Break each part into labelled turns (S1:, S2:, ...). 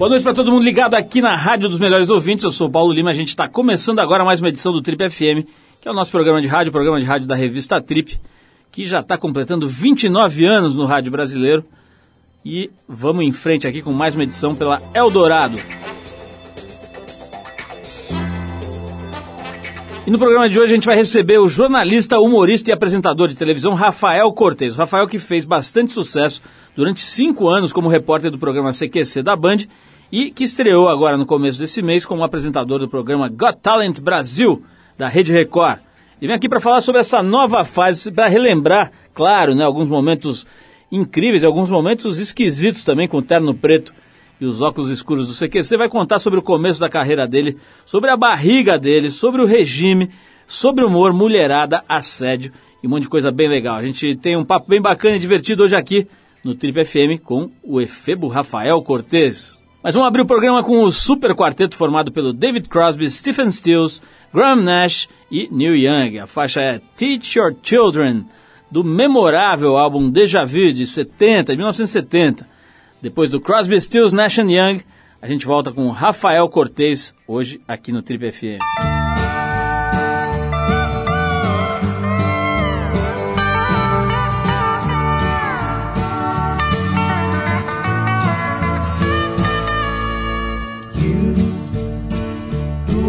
S1: Boa noite para todo mundo ligado aqui na Rádio dos Melhores Ouvintes. Eu sou o Paulo Lima. A gente está começando agora mais uma edição do Trip FM, que é o nosso programa de rádio, programa de rádio da revista Trip, que já está completando 29 anos no rádio brasileiro. E vamos em frente aqui com mais uma edição pela Eldorado. E no programa de hoje a gente vai receber o jornalista, humorista e apresentador de televisão Rafael Cortez. Rafael que fez bastante sucesso durante cinco anos como repórter do programa CQC da Band e que estreou agora no começo desse mês como apresentador do programa Got Talent Brasil, da Rede Record. E vem aqui para falar sobre essa nova fase, para relembrar, claro, né, alguns momentos incríveis, alguns momentos esquisitos também com o terno preto e os óculos escuros do CQC. Vai contar sobre o começo da carreira dele, sobre a barriga dele, sobre o regime, sobre humor, mulherada, assédio e um monte de coisa bem legal. A gente tem um papo bem bacana e divertido hoje aqui no Trip FM com o efebo Rafael Cortez. Mas vamos abrir o programa com o super quarteto formado pelo David Crosby, Stephen Stills, Graham Nash e Neil Young. A faixa é Teach Your Children, do memorável álbum Deja Vu de 70, 1970. Depois do Crosby, Stills, Nash Young, a gente volta com Rafael Cortez, hoje aqui no Trip FM.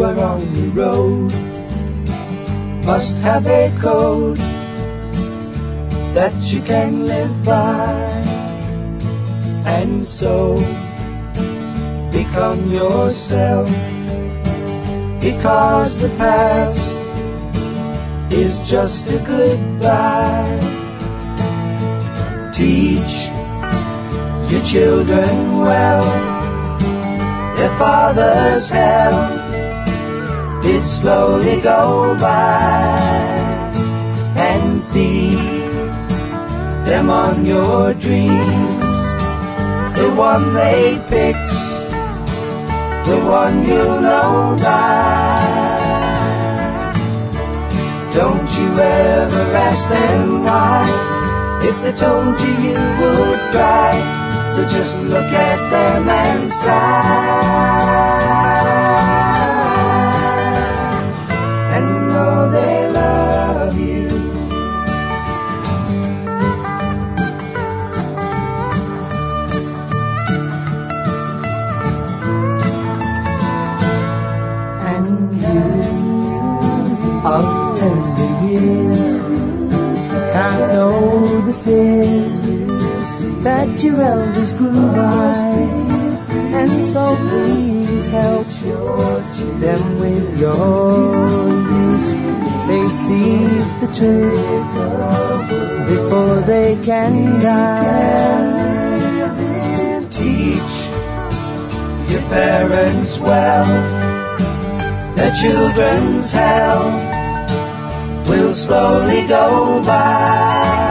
S2: Are on the road. Must have a code that you can live by. And so become yourself. Because the past is just a goodbye. Teach your children well. Their father's hell did slowly go by and feed them on your dreams. The one they picked, the one you know by. Don't you ever ask them why, if they told you you would cry. So just look at them and sigh. That your elders grew by, and so please help them with your youth they see the truth before they can die. Teach your parents well, their children's hell will slowly go by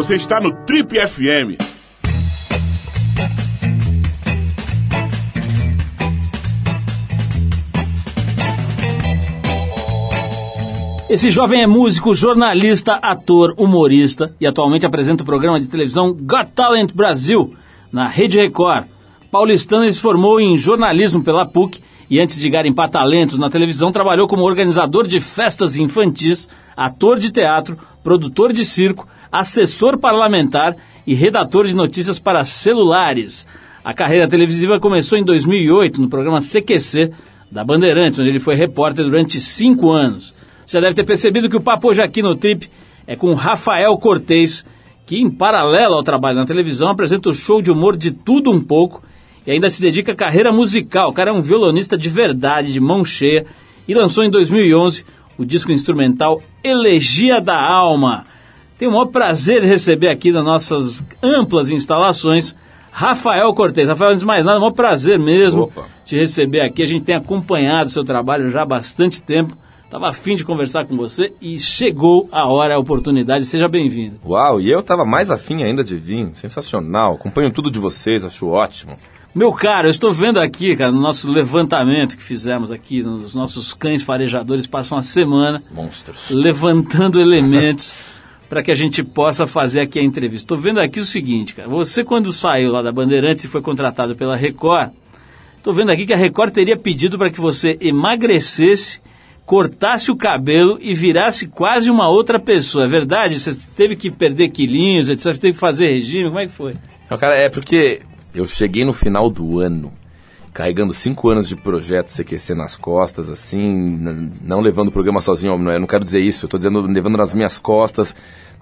S3: Você está no Trip FM.
S1: Esse jovem é músico, jornalista, ator, humorista e atualmente apresenta o programa de televisão Got Talent Brasil na Rede Record. Paulistano se formou em jornalismo pela PUC e antes de garimpar talentos na televisão trabalhou como organizador de festas infantis, ator de teatro, produtor de circo, assessor parlamentar e redator de notícias para celulares. A carreira televisiva começou em 2008 no programa CQC da Bandeirantes, onde ele foi repórter durante cinco anos. Você já deve ter percebido que o papo hoje aqui no Trip é com Rafael Cortez, que em paralelo ao trabalho na televisão apresenta o show de humor de tudo um pouco e ainda se dedica à carreira musical. O cara é um violonista de verdade, de mão cheia, e lançou em 2011 o disco instrumental Elegia da Alma. Tenho o maior prazer de receber aqui nas nossas amplas instalações Rafael Cortez. Rafael, antes de mais nada, é um maior prazer mesmo
S4: Opa.
S1: te receber aqui. A gente tem acompanhado o seu trabalho já há bastante tempo. Estava afim de conversar com você e chegou a hora, a oportunidade. Seja bem-vindo.
S4: Uau, e eu tava mais afim ainda de vir. Sensacional. Acompanho tudo de vocês, acho ótimo.
S1: Meu caro, eu estou vendo aqui, cara, no nosso levantamento que fizemos aqui, nos nossos cães farejadores passam uma semana
S4: Monstros.
S1: levantando elementos para que a gente possa fazer aqui a entrevista. Estou vendo aqui o seguinte, cara. Você quando saiu lá da Bandeirantes e foi contratado pela Record, estou vendo aqui que a Record teria pedido para que você emagrecesse, cortasse o cabelo e virasse quase uma outra pessoa. É verdade? Você teve que perder quilinhos, etc. Você teve que fazer regime. Como é que foi?
S4: Não, cara, é porque eu cheguei no final do ano, carregando cinco anos de projeto CQC nas costas, assim, não levando o programa sozinho, eu não quero dizer isso, eu tô dizendo levando nas minhas costas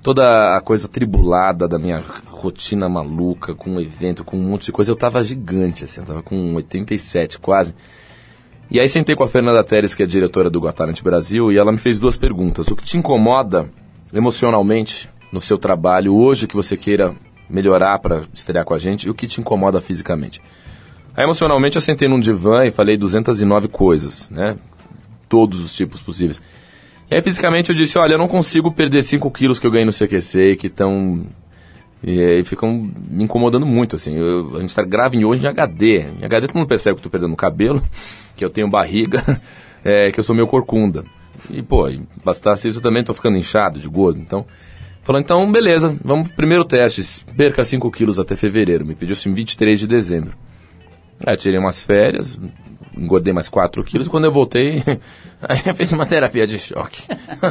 S4: toda a coisa tribulada da minha rotina maluca, com um evento, com um monte de coisa. Eu tava gigante, assim, eu tava com 87 quase. E aí sentei com a Fernanda Teres, que é diretora do Got Brasil, e ela me fez duas perguntas. O que te incomoda emocionalmente no seu trabalho hoje que você queira melhorar para estrear com a gente e o que te incomoda fisicamente? Aí emocionalmente eu sentei num divã e falei 209 coisas, né? Todos os tipos possíveis. E aí fisicamente eu disse, olha, eu não consigo perder 5 quilos que eu ganhei no CQC, que estão... E aí ficam me incomodando muito, assim. Eu- a gente tá grava em hoje em HD. Em HD todo mundo percebe que eu tô perdendo cabelo, que eu tenho barriga, é, que eu sou meio corcunda. E, pô, bastasse isso eu também tô ficando inchado, de gordo. Então, falou, então, beleza, vamos primeiro teste. Perca 5 quilos até fevereiro. Me pediu isso em 23 de dezembro. Aí eu tirei umas férias, engordei mais 4 quilos. Quando eu voltei, aí eu fiz uma terapia de choque.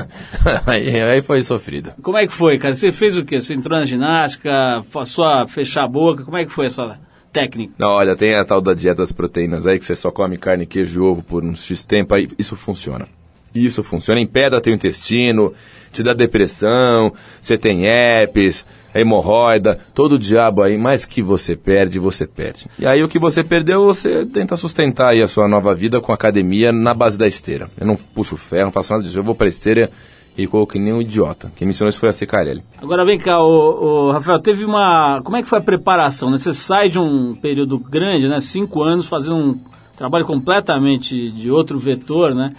S4: aí, aí foi sofrido.
S1: Como é que foi, cara? Você fez o quê? Você entrou na ginástica, passou a fechar a boca? Como é que foi essa técnica?
S4: Não, olha, tem a tal da dieta das proteínas aí, que você só come carne, queijo e ovo por uns X tempo, aí isso funciona. Isso funciona, empedra teu intestino, te dá depressão, você tem herpes, hemorroida, todo o diabo aí, mas que você perde, você perde. E aí o que você perdeu, você tenta sustentar aí a sua nova vida com academia na base da esteira. Eu não puxo ferro, não faço nada disso, eu vou pra esteira e corro que nem um idiota. Quem me ensinou isso foi a Cicarelli.
S1: Agora vem cá, o, Rafael, teve uma. Como é que foi a preparação? Né? Você sai de um período grande, né? Cinco anos, fazendo um trabalho completamente de outro vetor, né?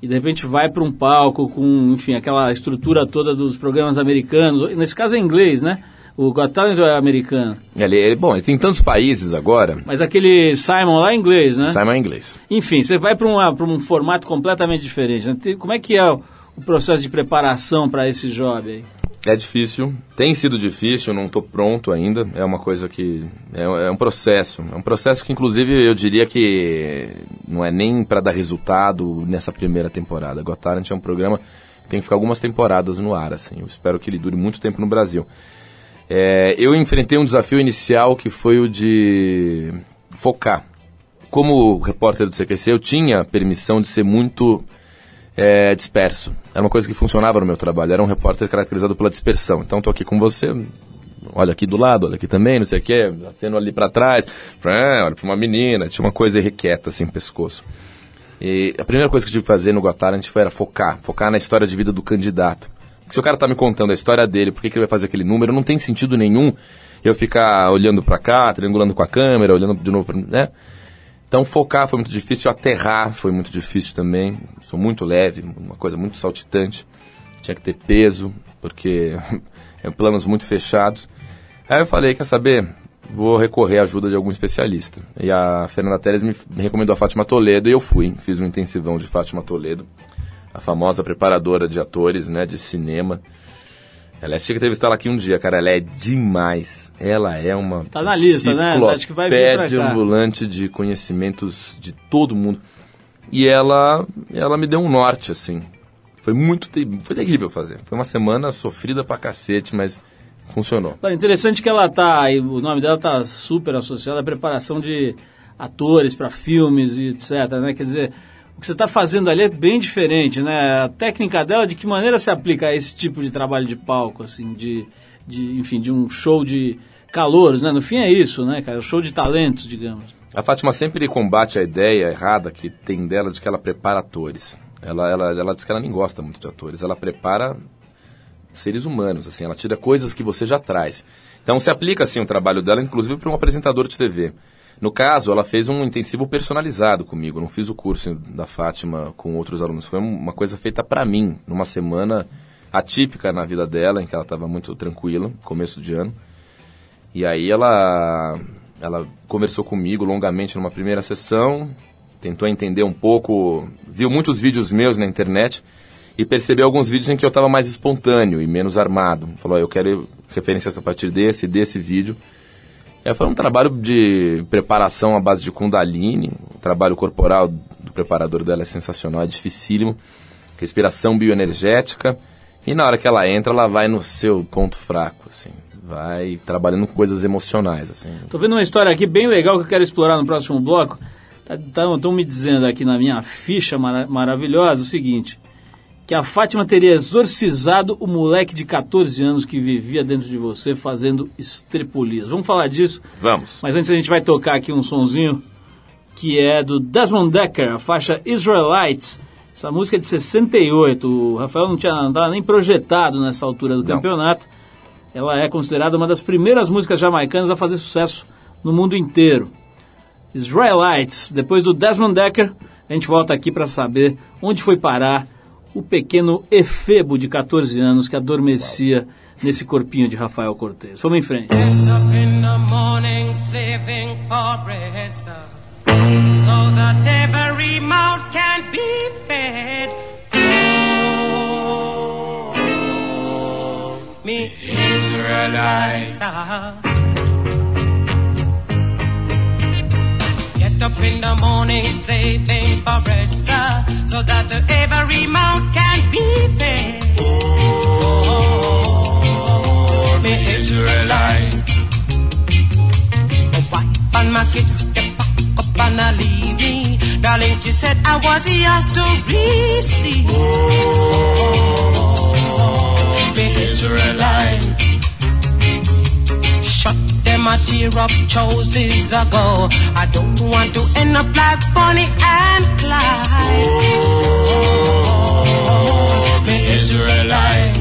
S1: E de repente vai para um palco com, enfim, aquela estrutura toda dos programas americanos. Nesse caso é inglês, né? O Got Talent é americano.
S4: Ele, ele- bom, ele tem tantos países agora,
S1: Mas aquele Simon lá é inglês, né?
S4: Simon é inglês.
S1: Enfim, você vai para um formato completamente diferente. né? Como é que é o, o processo de preparação para esse job aí?
S4: É difícil, tem sido difícil, não estou pronto ainda. É uma coisa que. É, é um processo. É um processo que, inclusive, eu diria que não é nem para dar resultado nessa primeira temporada. Got Talent é um programa que tem que ficar algumas temporadas no ar, assim. Eu espero que ele dure muito tempo no Brasil. É, eu enfrentei um desafio inicial que foi o de focar. Como repórter do CQC, eu tinha permissão de ser muito é, disperso. Era uma coisa que funcionava no meu trabalho. Era um repórter caracterizado pela dispersão. Então, estou aqui com você, olha aqui do lado, olha aqui também, não sei o quê, aceno ali para trás, ah, olha para uma menina, tinha uma coisa irrequieta assim pescoço. E a primeira coisa que eu tive que fazer no Got Talent foi era focar, focar na história de vida do candidato. Porque se o cara tá me contando a história dele, por que, que ele vai fazer aquele número, não tem sentido nenhum eu ficar olhando para cá, triangulando com a câmera, olhando de novo, pra, né? Então focar foi muito difícil, aterrar foi muito difícil também. Sou muito leve, uma coisa muito saltitante. Tinha que ter peso, porque é planos muito fechados. Aí eu falei, quer saber? Vou recorrer à ajuda de algum especialista. E a Fernanda Teres me me recomendou a Fátima Toledo e eu fui. Fiz um intensivão de Fátima Toledo, a famosa preparadora de atores, né, de cinema. Ela é, tinha que entrevistar ela aqui um dia, cara. Ela é demais. Ela é uma.
S1: Tá na lista, né? Acho que vai vir pra cá.
S4: ambulante de conhecimentos de todo mundo. E ela, ela me deu um norte, assim. Foi muito. Foi terrível fazer. Foi uma semana sofrida pra cacete, mas funcionou.
S1: Olha, interessante que ela tá, o nome dela tá super associado à preparação de atores para filmes e etc, né? Quer dizer, o que você está fazendo ali é bem diferente, né? A técnica dela, de que maneira se aplica a esse tipo de trabalho de palco, assim, de, de enfim, de um show de calouros, né? No fim é isso, né, cara? Show de talentos, digamos.
S4: A Fátima sempre combate a ideia errada que tem dela de que ela prepara atores. Ela, ela, ela diz que ela nem gosta muito de atores. Ela prepara seres humanos, assim. Ela tira coisas que você já traz. Então se aplica, assim, o trabalho dela, inclusive para um apresentador de TV. No caso, ela fez um intensivo personalizado comigo. Não fiz o curso da Fátima com outros alunos. Foi uma coisa feita para mim, numa semana atípica na vida dela, em que ela estava muito tranquila, começo de ano. E aí ela, ela conversou comigo longamente numa primeira sessão, tentou entender um pouco, viu muitos vídeos meus na internet e percebeu alguns vídeos em que eu estava mais espontâneo e menos armado. Falou, eu quero referências a partir desse, desse vídeo. É, foi um trabalho de preparação à base de Kundalini. O trabalho corporal do preparador dela é sensacional, é dificílimo. Respiração bioenergética. E na hora que ela entra, ela vai no seu ponto fraco, assim. Vai trabalhando com coisas emocionais, assim.
S5: Tô vendo uma história aqui bem legal que eu quero explorar no próximo bloco. Estão tá, me dizendo aqui na minha ficha mara maravilhosa o seguinte que a Fátima teria exorcizado o moleque de 14 anos que vivia dentro de você fazendo estrepolias. Vamos falar disso?
S4: Vamos.
S5: Mas antes a gente vai tocar aqui um sonzinho que é do Desmond Decker, a faixa Israelites. Essa música é de 68. O Rafael não estava nem projetado nessa altura do não. campeonato. Ela é considerada uma das primeiras músicas jamaicanas a fazer sucesso no mundo inteiro. Israelites. Depois do Desmond Decker, a gente volta aqui para saber onde foi parar o pequeno Efebo de 14 anos que adormecia nesse corpinho de Rafael Cortez. Vamos em frente. Get up in the morning, slaving for bread, sir, so that the every mouth can be fed. Oh, me Israelite. My wife and my kids, pack up and I leave me. Darling, she said I was yours to receive. Oh, me Israelite them a tear up choices ago. I don't want to end up like Bonnie and Clyde. Oh, me Israelite.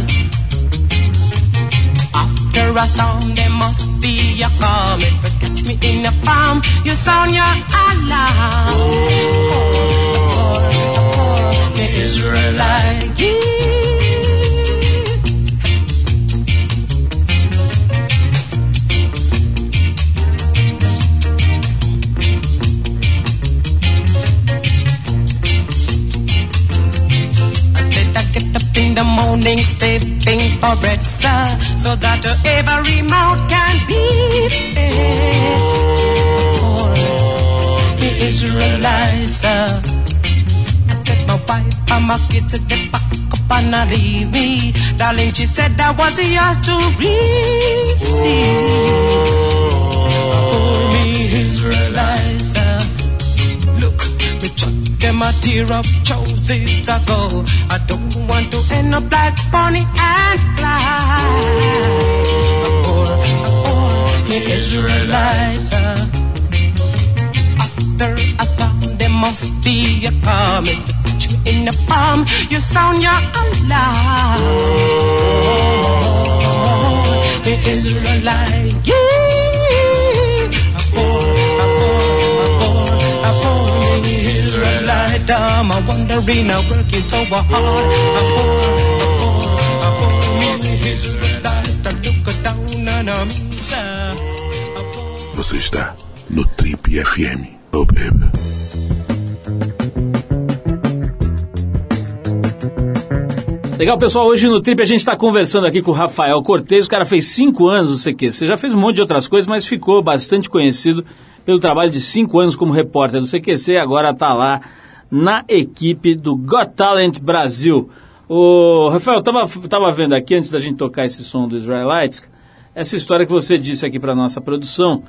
S5: After a storm, there must be a calm. If you catch me in a farm, you sound your alarm. Oh, me Israelite. Morning stepping for bread, sir, so that every mouth can be fed. Oh, the Israelites, sir. I said my wife, I'm a kid to the back up and not leave me. Darling, she said that was yours to receive. Oh, Israelites, sir. Look, me chuck them a tear choices ago. I don't want to end up like Bonnie and Clyde. Israelites. Uh, after I storm, there must be a coming. You in the palm, you sound your alarm. The Israelite, yeah. Israelite. I'm a a working so hard.
S3: Você está no Trip FM. Oh, baby.
S5: Legal, pessoal. Hoje no Trip a gente está conversando aqui com o Rafael Cortez. O cara fez cinco anos no CQC. Já fez um monte de outras coisas, mas ficou bastante conhecido pelo trabalho de cinco anos como repórter do CQC. Agora está lá na equipe do Got Talent Brasil. O Rafael, tava, tava vendo aqui antes da gente tocar esse som do Israelites, essa história que você disse aqui para nossa produção,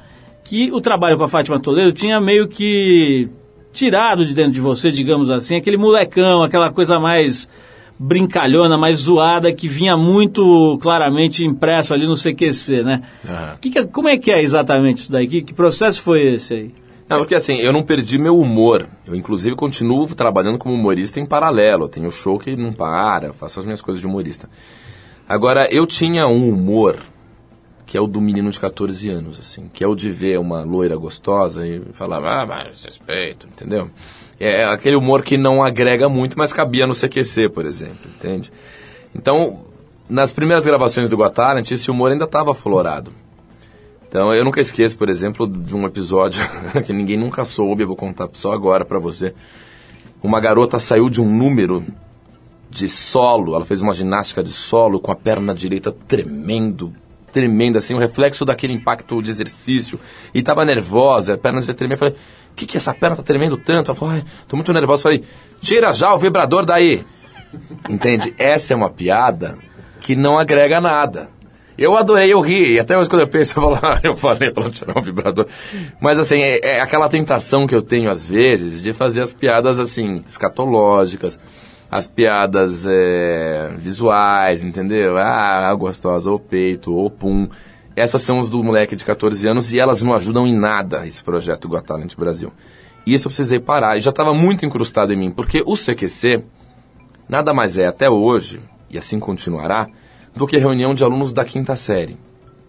S5: que o trabalho com a Fátima Toledo tinha meio que tirado de dentro de você, digamos assim, aquele molecão, aquela coisa mais brincalhona, mais zoada, que vinha muito claramente impresso ali no CQC, né? Que que, como é que é exatamente isso daí? Que, que processo foi esse aí?
S4: Não, porque assim, eu não perdi meu humor. Eu, inclusive, continuo trabalhando como humorista em paralelo. Eu tenho show que não para, faço as minhas coisas de humorista. Agora, eu tinha um humor que é o do menino de 14 anos, assim, que é o de ver uma loira gostosa e falar, ah, mas respeito, entendeu? É aquele humor que não agrega muito, mas cabia no CQC, por exemplo, entende? Então, nas primeiras gravações do Got Talent, esse humor ainda estava aflorado. Então, eu nunca esqueço, por exemplo, de um episódio que ninguém nunca soube, eu vou contar só agora para você. Uma garota saiu de um número de solo, ela fez uma ginástica de solo com a perna direita tremendo, tremenda, assim, o reflexo daquele impacto de exercício. E tava nervosa, a perna direita tremendo. Eu falei, que que essa perna tá tremendo tanto? Ela falou, ai, tô muito nervosa. Falei, tira já o vibrador daí. Entende? Essa é uma piada que não agrega nada. Eu adorei, eu ri, e até hoje quando eu penso, eu falo, ah, eu falei pra ela tirar o vibrador. Mas assim, é, é aquela tentação que eu tenho às vezes de fazer as piadas assim, escatológicas, as piadas é, visuais, entendeu? Ah, gostosa, ou peito, ou pum. Essas são as do moleque de 14 anos e elas não ajudam em nada esse projeto Got Talent Brasil. E isso eu precisei parar, e já estava muito incrustado em mim, porque o CQC nada mais é até hoje, e assim continuará, do que reunião de alunos da quinta série.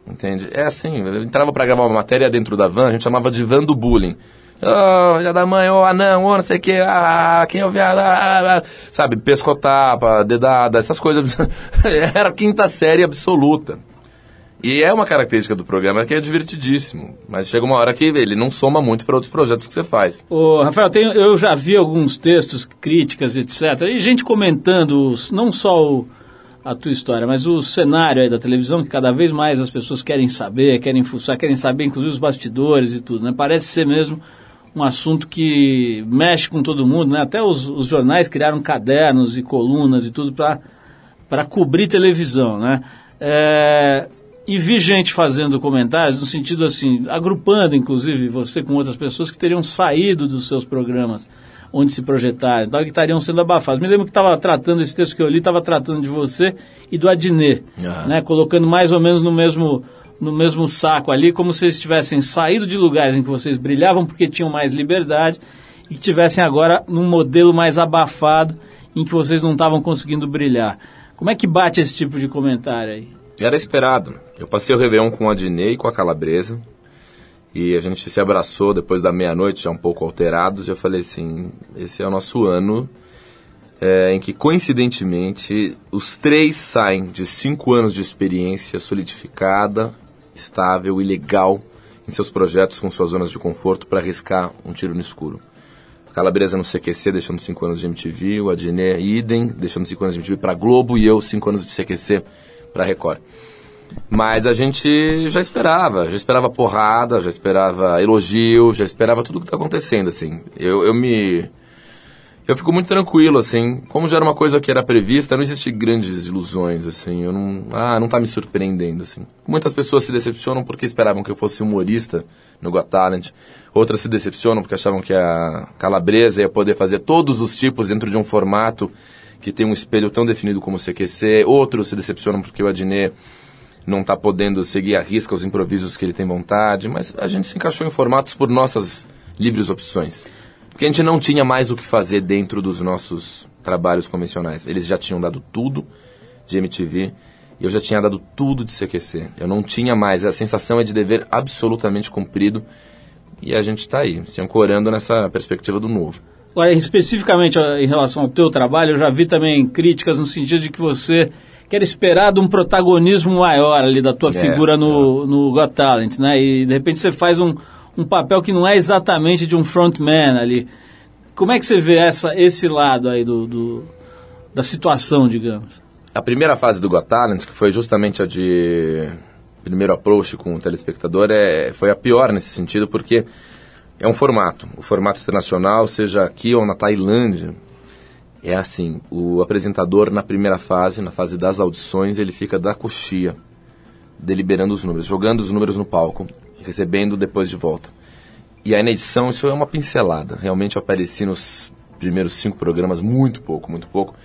S4: Entende? É assim, eu entrava para gravar uma matéria dentro da van, a gente chamava de van do bullying. Oh, da mãe, oh, anão, oh, não sei o que, ah, quem é o viado, ah, ah, sabe, pescotapa, dedada, essas coisas. Era quinta série absoluta. E é uma característica do programa que é divertidíssimo, mas chega uma hora que ele não soma muito para outros projetos que você faz.
S1: Ô, Rafael, tem, eu já vi alguns textos, críticas, etc. E gente comentando não só o, a tua história, mas o cenário aí da televisão, que cada vez mais as pessoas querem saber, querem fuçar, querem saber inclusive os bastidores e tudo, né? Parece ser mesmo um assunto que mexe com todo mundo, né? Até os, os jornais criaram cadernos e colunas e tudo para cobrir televisão, né? É, e vi gente fazendo comentários no sentido assim, agrupando inclusive você com outras pessoas que teriam saído dos seus programas onde se projetaram, então, que estariam sendo abafados. Me lembro que estava tratando, esse texto que eu li, estava tratando de você e do Adnet, uhum. né, colocando mais ou menos no mesmo, no mesmo saco ali, como se eles tivessem saído de lugares em que vocês brilhavam porque tinham mais liberdade e que tivessem agora num modelo mais abafado em que vocês não estavam conseguindo brilhar. Como é que bate esse tipo de comentário aí?
S4: Era esperado. Eu passei o Réveillon com a Dinei e com a Calabresa. E a gente se abraçou depois da meia-noite, já um pouco alterados. E eu falei assim: esse é o nosso ano é, em que, coincidentemente, os três saem de cinco anos de experiência solidificada, estável e legal em seus projetos com suas zonas de conforto para arriscar um tiro no escuro. A Calabresa no CQC, deixando cinco anos de MTV, o Adnet idem, deixando cinco anos de MTV para Globo e eu cinco anos de CQC para Record. Mas a gente já esperava, já esperava porrada, já esperava elogio, já esperava tudo que está acontecendo, assim. Eu, eu me... Eu fico muito tranquilo, assim. Como já era uma coisa que era prevista, não existe grandes ilusões, assim. Eu não... Ah, não está me surpreendendo, assim. Muitas pessoas se decepcionam porque esperavam que eu fosse humorista no Got Talent. Outras se decepcionam porque achavam que a Calabresa ia poder fazer todos os tipos dentro de um formato que tem um espelho tão definido como o CQC. Outros se decepcionam porque o Adnet não está podendo seguir a risca os improvisos que ele tem vontade, mas a gente se encaixou em formatos por nossas livres opções. Porque a gente não tinha mais o que fazer dentro dos nossos trabalhos convencionais. Eles já tinham dado tudo de MTV e eu já tinha dado tudo de CQC. Eu não tinha mais. A sensação é de dever absolutamente cumprido e a gente está aí, se ancorando nessa perspectiva do novo.
S1: Agora, especificamente em relação ao teu trabalho, eu já vi também críticas no sentido de que você que era esperado um protagonismo maior ali da tua é, figura no, é. no Got Talent, né? E de repente você faz um, um papel que não é exatamente de um frontman ali. Como é que você vê essa, esse lado aí do, do da situação, digamos?
S4: A primeira fase do Got Talent, que foi justamente a de primeiro approach com o telespectador, é, foi a pior nesse sentido, porque é um formato. O formato internacional, seja aqui ou na Tailândia, é assim, o apresentador na primeira fase, na fase das audições, ele fica da coxia, deliberando os números, jogando os números no palco, recebendo depois de volta. E aí na edição isso é uma pincelada. Realmente eu apareci nos primeiros cinco programas muito pouco, muito pouco.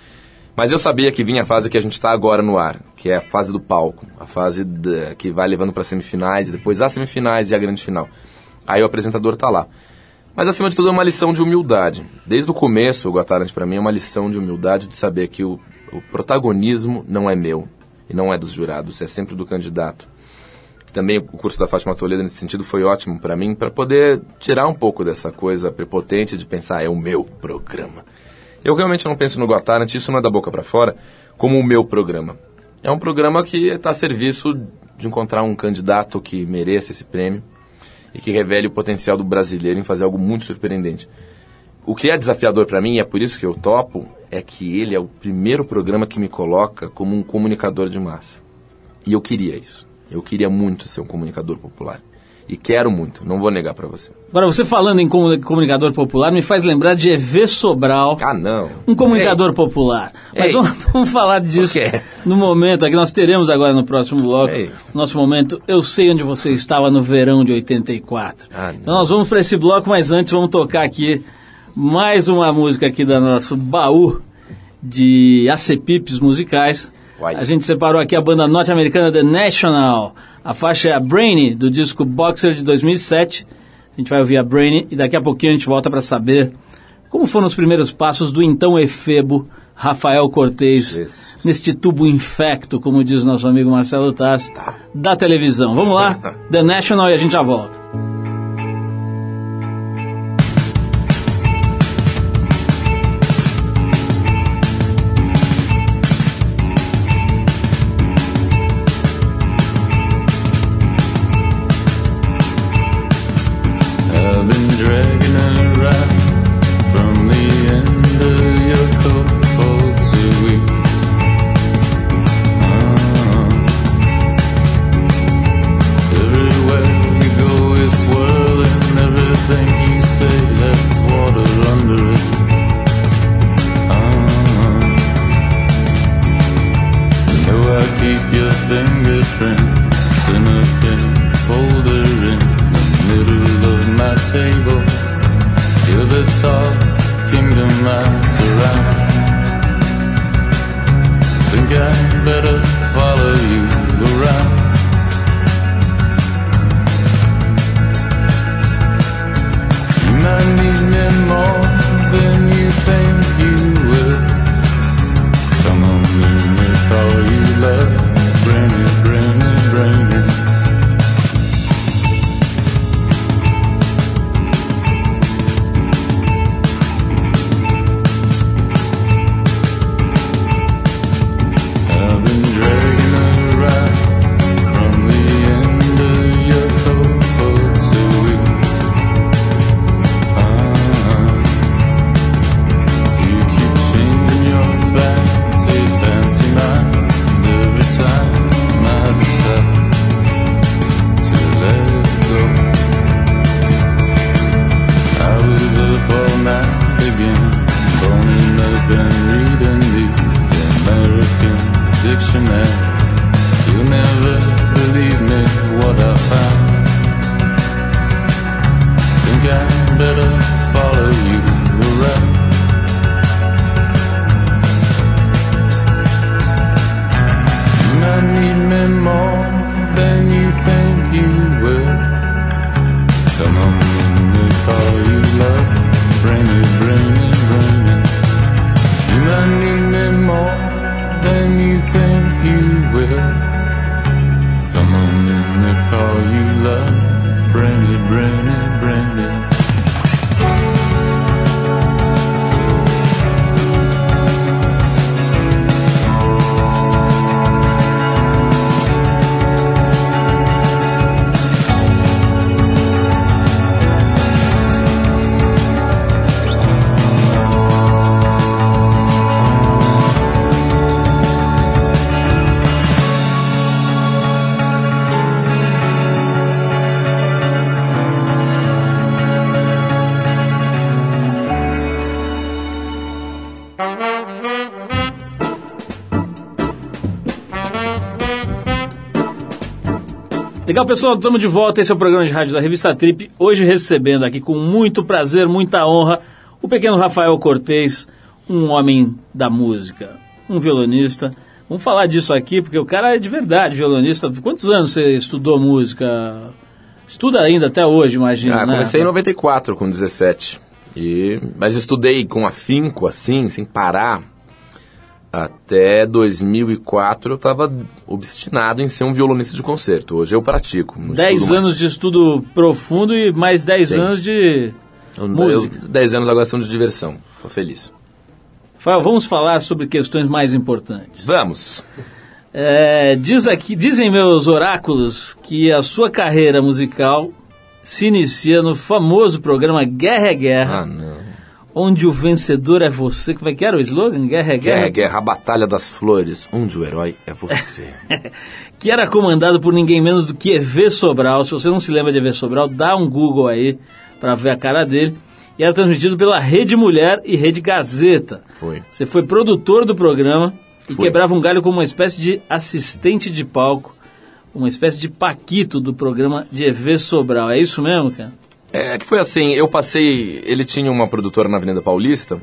S4: Mas eu sabia que vinha a fase que a gente está agora no ar, que é a fase do palco, a fase de, que vai levando para semifinais, e depois as semifinais e a grande final. Aí o apresentador está lá. Mas acima de tudo é uma lição de humildade. Desde o começo, o Got Talent para mim é uma lição de humildade de saber que o, o protagonismo não é meu e não é dos jurados, é sempre do candidato. Também o curso da Fátima Toledo nesse sentido foi ótimo para mim, para poder tirar um pouco dessa coisa prepotente de pensar é o meu programa. Eu realmente não penso no Got Talent, isso não é da boca para fora, como o meu programa. É um programa que está a serviço de encontrar um candidato que mereça esse prêmio e que revele o potencial do brasileiro em fazer algo muito surpreendente. O que é desafiador para mim, e é por isso que eu topo, é que ele é o primeiro programa que me coloca como um comunicador de massa. E eu queria isso. Eu queria muito ser um comunicador popular. E quero muito, não vou negar para você.
S1: Agora, você falando em comu- comunicador popular, me faz lembrar de EV Sobral.
S4: Ah, não.
S1: Um comunicador popular. Mas
S4: Ei.
S1: vamos, vamos falar disso no momento aqui. Nós teremos agora no próximo bloco.
S4: Ei.
S1: Nosso momento, eu sei onde você estava no verão de 84.
S4: Ah, não.
S1: então nós vamos para esse bloco, mas antes vamos tocar aqui mais uma música aqui do nosso baú de acepipes musicais.
S4: Uai.
S1: A gente separou aqui a banda norte-americana The National. A faixa é a Brainy, do disco Boxer de 2007. A gente vai ouvir a Brainy e daqui a pouquinho a gente volta para saber como foram os primeiros passos do então efebo Rafael Cortez
S4: Isso.
S1: neste tubo infecto, como diz nosso amigo Marcelo Tassi, da televisão. Vamos lá? The National e a gente já volta.
S6: full Brandy, brandy, brandy.
S1: Legal, pessoal, estamos de volta. Esse é o programa de rádio da revista Trip. Hoje recebendo aqui com muito prazer, muita honra, o pequeno Rafael Cortez, um homem da música, um violonista. Vamos falar disso aqui, porque o cara é de verdade violonista. Quantos anos você estudou música, Estuda ainda até hoje, imagina,
S4: Ah,
S1: né?
S4: comecei em 94, com 17. E, mas estudei com afinco, assim, sem parar. Até 2004 eu estava obstinado em ser um violonista de concerto. Hoje eu pratico. não
S1: 10
S4: estudo
S1: anos
S4: mais.
S1: de estudo profundo e mais 10
S4: Sim.
S1: anos de
S4: Eu-
S1: música.
S4: eu- 10 anos agora são de diversão. Tô feliz.
S1: Rafael, vamos falar sobre questões mais importantes.
S4: Vamos.
S1: É, diz aqui, dizem meus oráculos que a sua carreira musical se inicia no famoso programa Guerra é Guerra,
S4: Ah, não.
S1: Onde o vencedor é você. Como é que era o slogan? Guerra é Guerra.
S4: Guerra, guerra, a batalha das flores, onde o herói é você.
S1: que era comandado por ninguém menos do que EV Sobral. Se você não se lembra de EV Sobral, dá um Google aí para ver a cara dele. E era transmitido pela Rede Mulher e Rede Gazeta.
S4: Foi.
S1: Você foi produtor do programa e
S4: Fui.
S1: quebrava um galho como uma espécie de assistente de palco, uma espécie de paquito do programa de EV Sobral. É isso mesmo, cara?
S4: É que foi assim, eu passei. Ele tinha uma produtora na Avenida Paulista,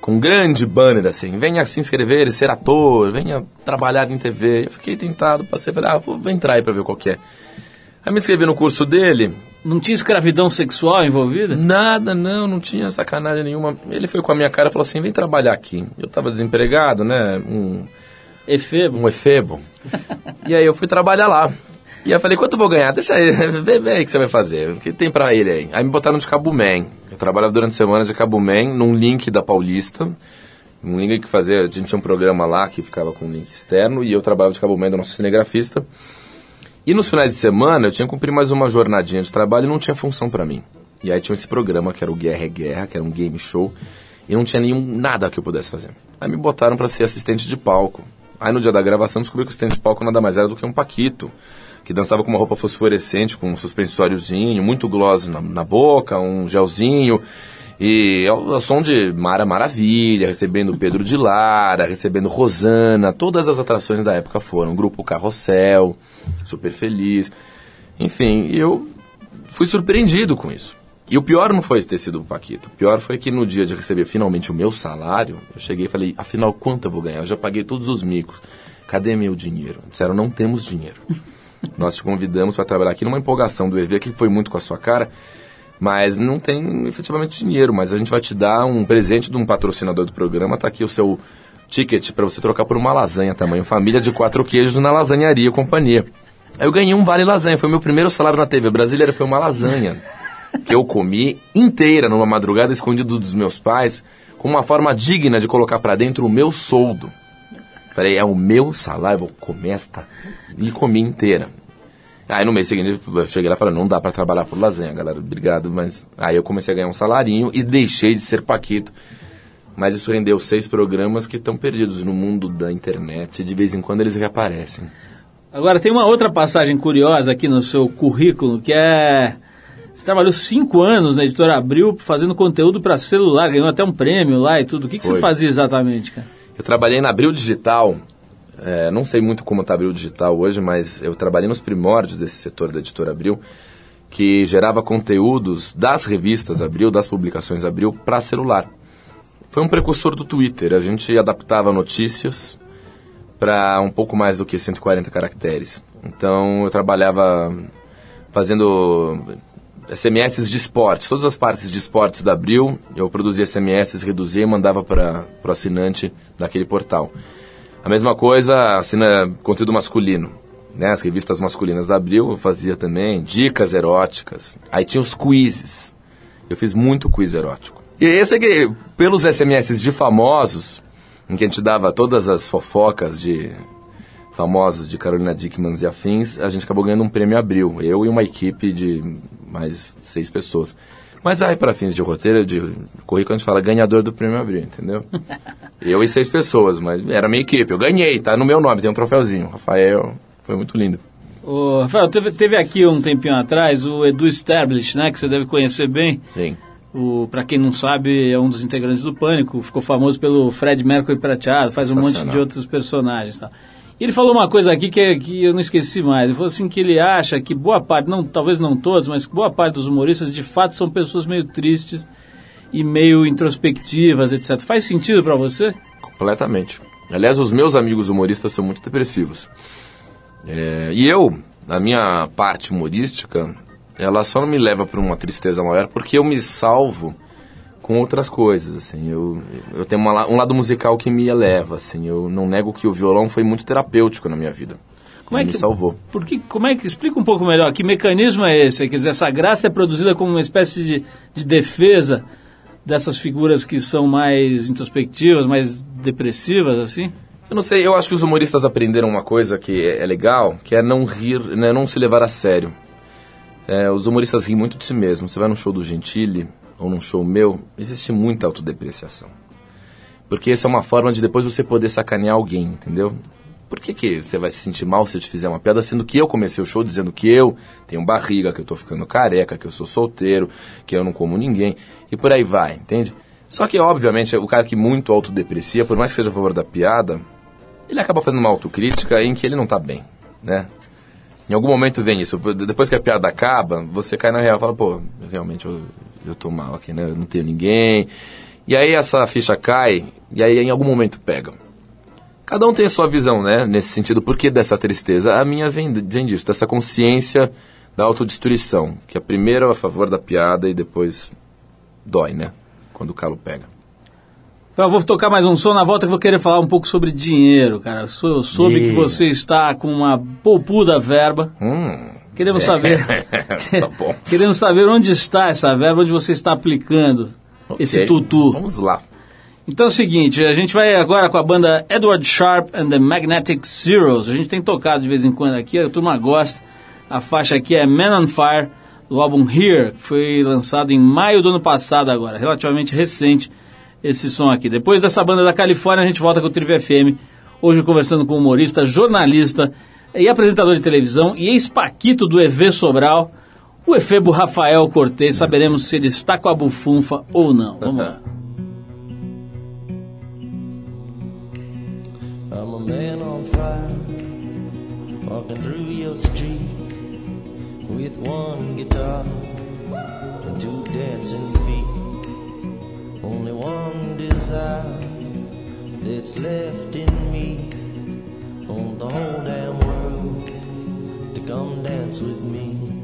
S4: com um grande banner assim: venha se inscrever e ser ator, venha trabalhar em TV. Eu fiquei tentado, passei, falei, ah, vou, vou entrar aí pra ver qual que é. Aí me inscrevi no curso dele,
S1: Não tinha escravidão sexual envolvida?
S4: nada, não, não tinha sacanagem nenhuma. Ele foi com a minha cara e falou assim: vem trabalhar aqui. Eu tava desempregado, né? Um,
S1: Efebo?
S4: um efebo. e aí eu fui trabalhar lá. E eu falei, quanto eu vou ganhar? Deixa aí, vê, vê aí o que você vai fazer. O que tem pra ele aí? Aí me botaram de Cabuman. Eu trabalhava durante a semana de Cabuman, num link da Paulista. Um link que fazia, a gente tinha um programa lá que ficava com um link externo, e eu trabalhava de Cabuman do nosso cinegrafista. E nos finais de semana eu tinha que cumprir mais uma jornadinha de trabalho e não tinha função pra mim. E aí tinha esse programa que era o Guerra é Guerra, que era um game show, e não tinha nenhum nada que eu pudesse fazer. Aí me botaram pra ser assistente de palco. Aí no dia da gravação descobri que o assistente de palco nada mais era do que um paquito, que dançava com uma roupa fosforescente, com um suspensóriozinho, muito gloss na, na boca, um gelzinho. E ao, ao som de Mara Maravilha, recebendo Pedro de Lara, recebendo Rosana, todas as atrações da época foram. Grupo Carrossel, Super Feliz. Enfim, eu fui surpreendido com isso. E o pior não foi ter sido o Paquito. O pior foi que no dia de receber finalmente o meu salário, eu cheguei e falei, afinal, quanto eu vou ganhar? Eu já paguei todos os micos. Cadê meu dinheiro? Disseram, não temos dinheiro. Nós te convidamos para trabalhar aqui numa empolgação do EV, que foi muito com a sua cara, mas não tem efetivamente dinheiro. Mas a gente vai te dar um presente de um patrocinador do programa. Tá aqui o seu ticket para você trocar por uma lasanha tamanho família de quatro queijos na lasanharia companhia. Eu ganhei um vale lasanha. Foi meu primeiro salário na TV brasileira, foi uma lasanha que eu comi inteira numa madrugada escondido dos meus pais, com uma forma digna de colocar para dentro o meu soldo. Falei, é o meu salário, vou comer esta. E comi inteira. Aí no mês seguinte eu cheguei lá e falei, não dá para trabalhar por lasanha, galera, obrigado, mas... Aí eu comecei a ganhar um salarinho e deixei de ser Paquito. Mas isso rendeu seis programas que estão perdidos no mundo da internet de vez em quando eles reaparecem.
S1: Agora, tem uma outra passagem curiosa aqui no seu currículo, que é... Você trabalhou cinco anos na Editora Abril fazendo conteúdo para celular, ganhou até um prêmio lá e tudo. O que, que você fazia exatamente, cara?
S4: Eu trabalhei na Abril Digital, é, não sei muito como está Abril Digital hoje, mas eu trabalhei nos primórdios desse setor da editora Abril, que gerava conteúdos das revistas Abril, das publicações Abril, para celular. Foi um precursor do Twitter, a gente adaptava notícias para um pouco mais do que 140 caracteres. Então eu trabalhava fazendo SMS de esportes, todas as partes de esportes da Abril, eu produzia SMS, reduzia e mandava para o assinante daquele portal. A mesma coisa, assina conteúdo masculino, né? As revistas masculinas da Abril eu fazia também, dicas eróticas. Aí tinha os quizzes. Eu fiz muito quiz erótico. E esse que, pelos SMS de famosos, em que a gente dava todas as fofocas de famosos de Carolina Dickmans e afins, a gente acabou ganhando um prêmio Abril. Eu e uma equipe de mais seis pessoas. Mas aí, para fins de roteiro, de currículo, a gente fala ganhador do prêmio Abril, entendeu? eu e seis pessoas, mas era minha equipe. Eu ganhei, tá no meu nome, tem um troféuzinho. Rafael, foi muito lindo.
S1: Ô, Rafael, teve, teve aqui um tempinho atrás o Edu Stablish, né, que você deve conhecer bem.
S4: Sim.
S1: O, pra quem não sabe, é um dos integrantes do Pânico, ficou famoso pelo Fred Mercury prateado, faz um monte de outros personagens e tal. E ele falou uma coisa aqui que, é- que eu não esqueci mais. Ele falou assim que ele acha que boa parte, não, talvez não todos, mas boa parte dos humoristas de fato são pessoas meio tristes e meio introspectivas, etc. Faz sentido pra você?
S4: Completamente. Aliás, os meus amigos humoristas são muito depressivos. É, e eu, na minha parte humorística, ela só não me leva para uma tristeza maior porque eu me salvo com outras coisas, assim. Eu, eu tenho uma um lado musical que me eleva, assim. Eu não nego que o violão foi muito terapêutico na minha vida.
S1: Como é que
S4: me salvou.
S1: Por que, como é que explica um pouco melhor? Que mecanismo é esse? Quer dizer, essa graça é produzida como uma espécie de, de defesa dessas figuras que são mais introspectivas, mais depressivas, assim?
S4: Eu não sei, eu acho que os humoristas aprenderam uma coisa que é, é legal, que é não rir, né, não se levar a sério. É, os humoristas riem muito de si mesmos. Você vai num show do Gentili ou num show meu, existe muita autodepreciação. Porque essa é uma forma de depois você poder sacanear alguém, entendeu? Por que, que você vai se sentir mal se eu te fizer uma piada, sendo que eu comecei o show dizendo que eu tenho barriga, que eu tô ficando careca, que eu sou solteiro, que eu não como ninguém, e por aí vai, entende? Só que, obviamente, o cara que muito autodeprecia, por mais que seja a favor da piada, ele acaba fazendo uma autocrítica em que ele não tá bem, né? Em algum momento vem isso. Depois que a piada acaba, você cai na real e fala, pô, realmente eu, eu tô mal aqui, né? Eu não tenho ninguém. E aí essa ficha cai, e aí em algum momento pega. Cada um tem a sua visão, né? Nesse sentido, por que dessa tristeza? A minha vem, vem disso, dessa consciência da autodestruição. Que a primeira é a favor da piada e depois dói, né? Quando o calo pega.
S1: Eu vou tocar mais um som na volta que eu vou querer falar um pouco sobre dinheiro, cara. Eu sou- Eu soube que você está com uma poupuda verba.
S4: Hum.
S1: Queremos saber.
S4: tá bom.
S1: Queremos saber onde está essa verba, onde você está aplicando esse
S4: Ok.
S1: tutu.
S4: Vamos lá.
S1: Então é o seguinte, a gente vai agora com a banda Edward Sharp and the Magnetic Zeros. A gente tem tocado de vez em quando aqui, a turma gosta. A faixa aqui é Man on Fire, do álbum Here, que foi lançado em maio do ano passado agora, relativamente recente esse som aqui. Depois dessa banda da Califórnia, a gente volta com o Trip FM, hoje conversando com o humorista, jornalista e apresentador de televisão e ex-paquito do EV Sobral, o efebo Rafael Cortez. Saberemos se ele está com a bufunfa ou não. Vamos lá.
S7: I'm a man on fire, walking through your street with one guitar and two dancing feet. Only one desire that's left in me on the whole damn world come dance with me.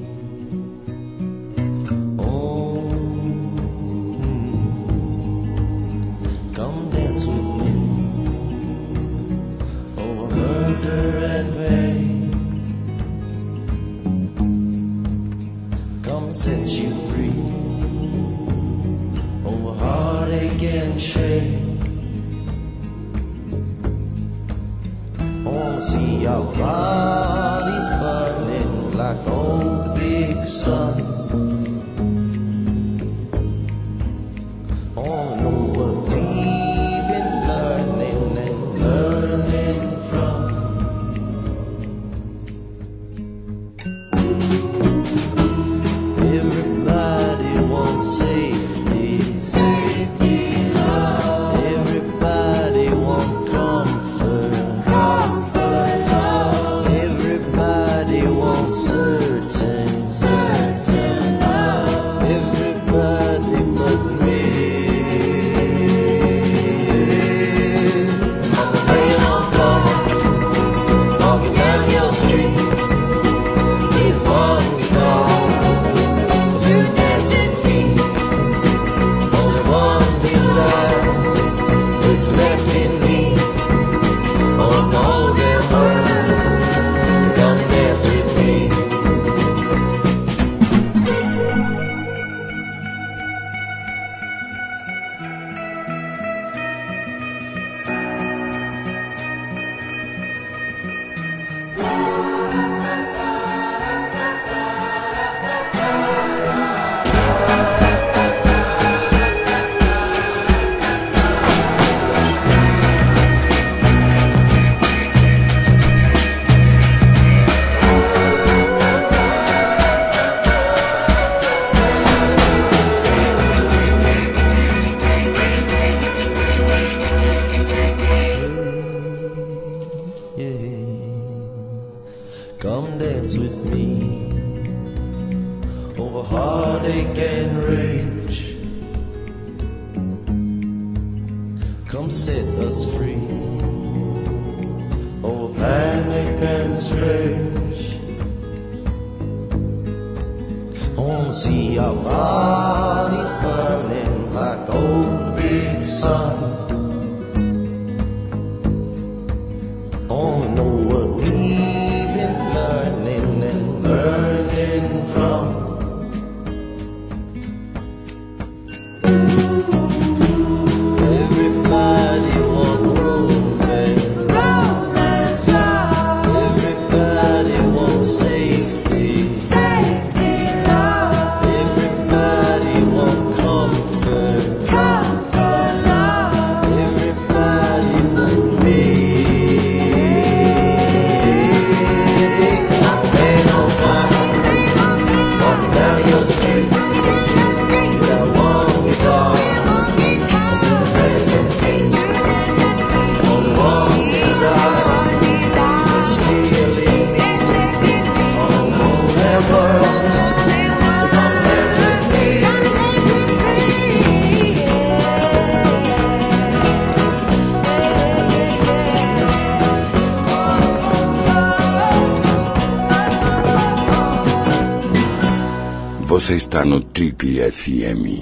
S3: Está no Trip FM.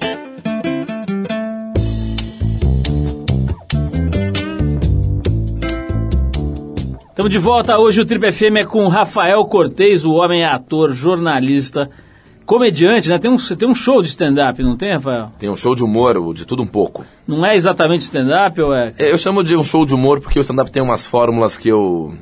S1: Estamos de volta hoje. O Trip FM é com Rafael Cortez, o homem é ator, jornalista, comediante, né? Tem um, tem um show de stand-up, não tem, Rafael?
S4: Tem um show de humor, de tudo um pouco.
S1: Não é exatamente stand-up ou é?
S4: É, Eu chamo de um show de humor porque o stand-up tem umas fórmulas que eu,